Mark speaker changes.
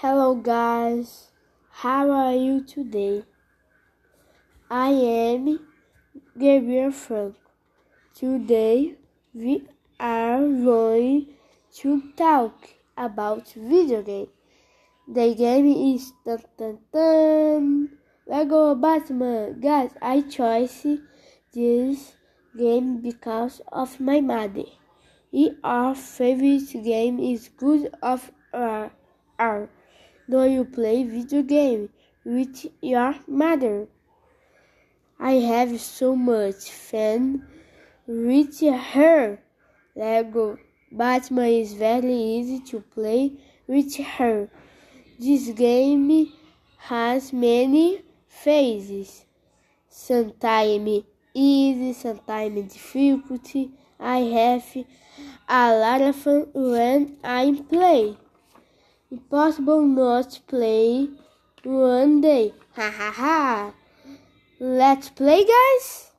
Speaker 1: Hello guys, how are you today? I am Gabriel Franco. Today we are going to talk about video game. The game is dun, dun, dun, Lego Batman. Guys, I chose this game because of my mother. Our favorite game is God of War. Do you play video game with your mother? I have so much fun with her. Lego Batman is very easy to play with her. This game has many phases. Sometimes easy, sometimes difficult. I have a lot of fun when I play. Impossible not to play one day. Ha ha ha. Let's play, guys.